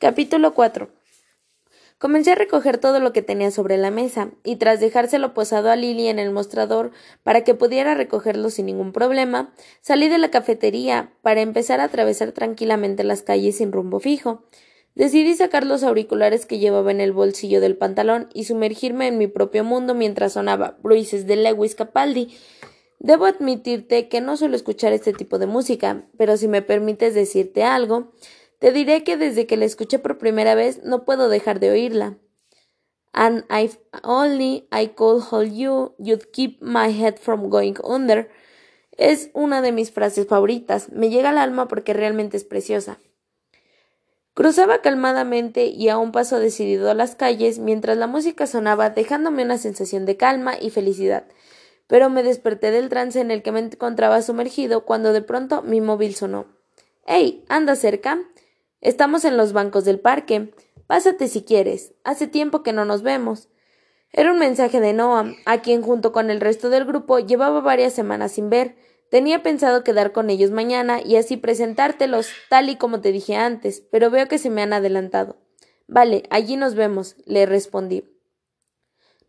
Capítulo 4 Comencé a recoger todo lo que tenía sobre la mesa, y tras dejárselo posado a Lily en el mostrador para que pudiera recogerlo sin ningún problema, salí de la cafetería para empezar a atravesar tranquilamente las calles sin rumbo fijo. Decidí sacar los auriculares que llevaba en el bolsillo del pantalón y sumergirme en mi propio mundo mientras sonaba Bruises de Lewis Capaldi. Debo admitirte que no suelo escuchar este tipo de música, pero si me permites decirte algo, te diré que desde que la escuché por primera vez no puedo dejar de oírla. And if only I could hold you, you'd keep my head from going under. Es una de mis frases favoritas. Me llega al alma porque realmente es preciosa. Cruzaba calmadamente y a un paso decidido las calles mientras la música sonaba, dejándome una sensación de calma y felicidad. Pero me desperté del trance en el que me encontraba sumergido cuando de pronto mi móvil sonó. ¡Ey! ¿Anda cerca? Estamos en los bancos del parque. Pásate si quieres. Hace tiempo que no nos vemos. Era un mensaje de Noah, a quien junto con el resto del grupo llevaba varias semanas sin ver. Tenía pensado quedar con ellos mañana y así presentártelos, tal y como te dije antes, pero veo que se me han adelantado. Vale, allí nos vemos, le respondí.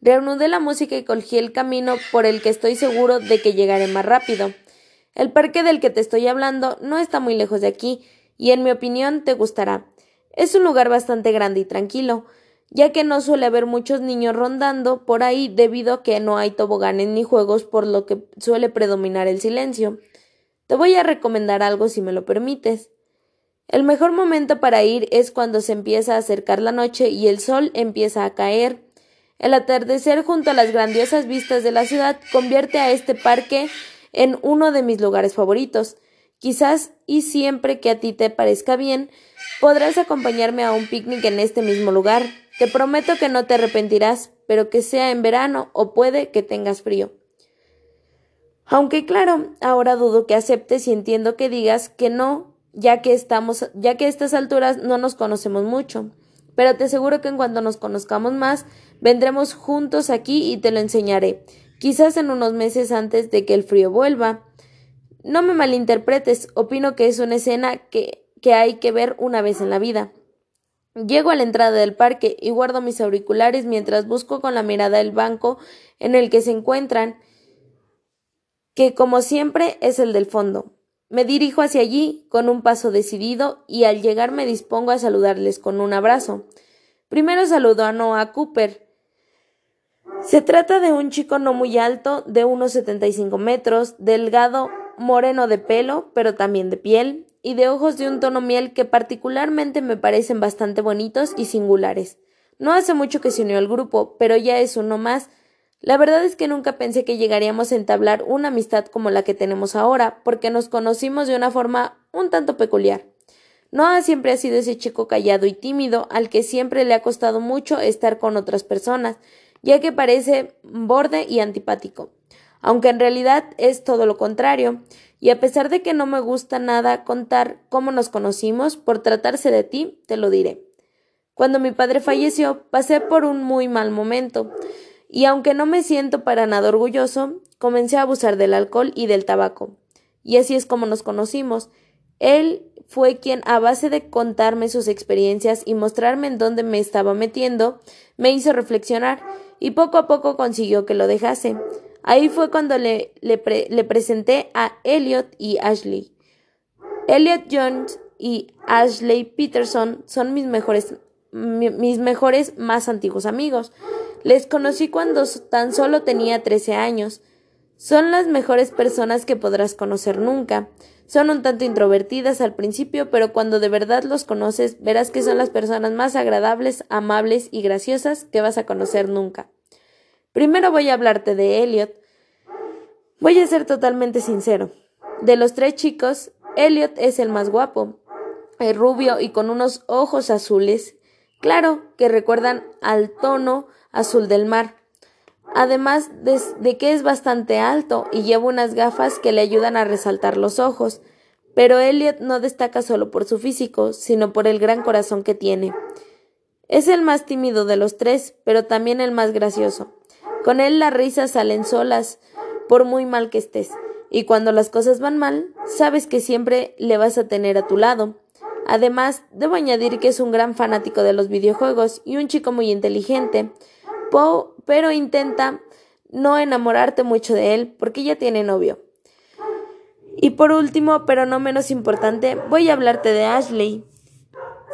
Reanudé la música y cogí el camino por el que estoy seguro de que llegaré más rápido. El parque del que te estoy hablando no está muy lejos de aquí, y en mi opinión te gustará. Es un lugar bastante grande y tranquilo, ya que no suele haber muchos niños rondando por ahí debido a que no hay toboganes ni juegos por lo que suele predominar el silencio. Te voy a recomendar algo si me lo permites. El mejor momento para ir es cuando se empieza a acercar la noche y el sol empieza a caer. El atardecer junto a las grandiosas vistas de la ciudad convierte a este parque en uno de mis lugares favoritos. Quizás y siempre que a ti te parezca bien, podrás acompañarme a un picnic en este mismo lugar. Te prometo que no te arrepentirás, pero que sea en verano o puede que tengas frío. Aunque claro, ahora dudo que aceptes y entiendo que digas que no, ya que estamos, ya que a estas alturas no nos conocemos mucho. Pero te aseguro que en cuanto nos conozcamos más, vendremos juntos aquí y te lo enseñaré, quizás en unos meses antes de que el frío vuelva. No me malinterpretes, opino que es una escena que, que hay que ver una vez en la vida. Llego a la entrada del parque y guardo mis auriculares mientras busco con la mirada el banco en el que se encuentran, que como siempre es el del fondo. Me dirijo hacia allí con un paso decidido y al llegar me dispongo a saludarles con un abrazo. Primero saludo a Noah Cooper. Se trata de un chico no muy alto, de unos 75 metros, delgado, moreno de pelo, pero también de piel, y de ojos de un tono miel que particularmente me parecen bastante bonitos y singulares. No hace mucho que se unió al grupo, pero ya es uno más. La verdad es que nunca pensé que llegaríamos a entablar una amistad como la que tenemos ahora, porque nos conocimos de una forma un tanto peculiar. Noah siempre ha sido ese chico callado y tímido al que siempre le ha costado mucho estar con otras personas, ya que parece borde y antipático aunque en realidad es todo lo contrario, y a pesar de que no me gusta nada contar cómo nos conocimos, por tratarse de ti, te lo diré. Cuando mi padre falleció, pasé por un muy mal momento, y aunque no me siento para nada orgulloso, comencé a abusar del alcohol y del tabaco. Y así es como nos conocimos. Él fue quien, a base de contarme sus experiencias y mostrarme en dónde me estaba metiendo, me hizo reflexionar, y poco a poco consiguió que lo dejase. Ahí fue cuando le, le, presenté a Elliot y Ashley. Elliot Jones y Ashley Peterson son mis mejores, mis mejores más antiguos amigos. Les conocí cuando tan solo tenía 13 años. Son las mejores personas que podrás conocer nunca. Son un tanto introvertidas al principio, pero cuando de verdad los conoces, verás que son las personas más agradables, amables y graciosas que vas a conocer nunca. Primero voy a hablarte de Elliot. Voy a ser totalmente sincero. De los tres chicos, Elliot es el más guapo. Es rubio y con unos ojos azules, claro, que recuerdan al tono azul del mar. Además de, de, que es bastante alto y lleva unas gafas que le ayudan a resaltar los ojos. Pero Elliot no destaca solo por su físico, sino por el gran corazón que tiene. Es el más tímido de los tres, pero también el más gracioso. Con él las risas salen solas, por muy mal que estés. Y cuando las cosas van mal, sabes que siempre le vas a tener a tu lado. Además, debo añadir que es un gran fanático de los videojuegos y un chico muy inteligente, pero intenta no enamorarte mucho de él porque ya tiene novio. Y por último, pero no menos importante, voy a hablarte de Ashley.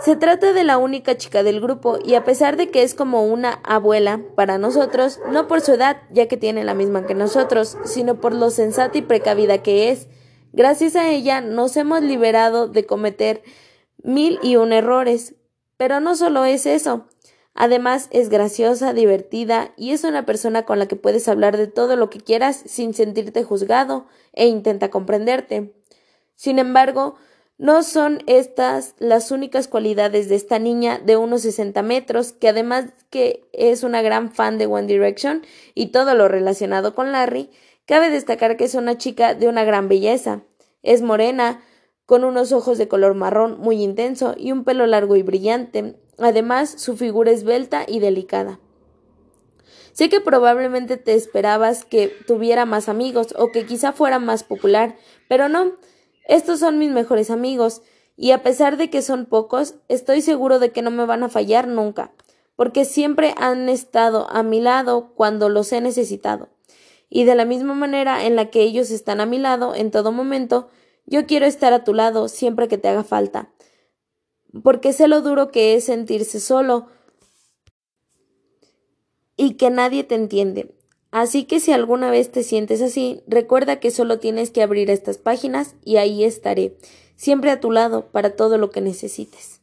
Se trata de la única chica del grupo y a pesar de que es como una abuela para nosotros, no por su edad, ya que tiene la misma que nosotros, sino por lo sensata y precavida que es, gracias a ella nos hemos liberado de cometer mil y un errores. Pero no solo es eso, Además, es graciosa, divertida y es una persona con la que puedes hablar de todo lo que quieras sin sentirte juzgado e intenta comprenderte. Sin embargo, no son estas las únicas cualidades de esta niña de unos 60 metros, que además que es una gran fan de One Direction y todo lo relacionado con Larry, cabe destacar que es una chica de una gran belleza. Es morena, con unos ojos de color marrón muy intenso y un pelo largo y brillante, Además, su figura esbelta y delicada. Sé que probablemente te esperabas que tuviera más amigos o que quizá fuera más popular, pero no. Estos son mis mejores amigos, y a pesar de que son pocos, estoy seguro de que no me van a fallar nunca, porque siempre han estado a mi lado cuando los he necesitado. Y de la misma manera en la que ellos están a mi lado en todo momento, yo quiero estar a tu lado siempre que te haga falta porque sé lo duro que es sentirse solo y que nadie te entiende. Así que si alguna vez te sientes así, recuerda que solo tienes que abrir estas páginas y ahí estaré, siempre a tu lado para todo lo que necesites.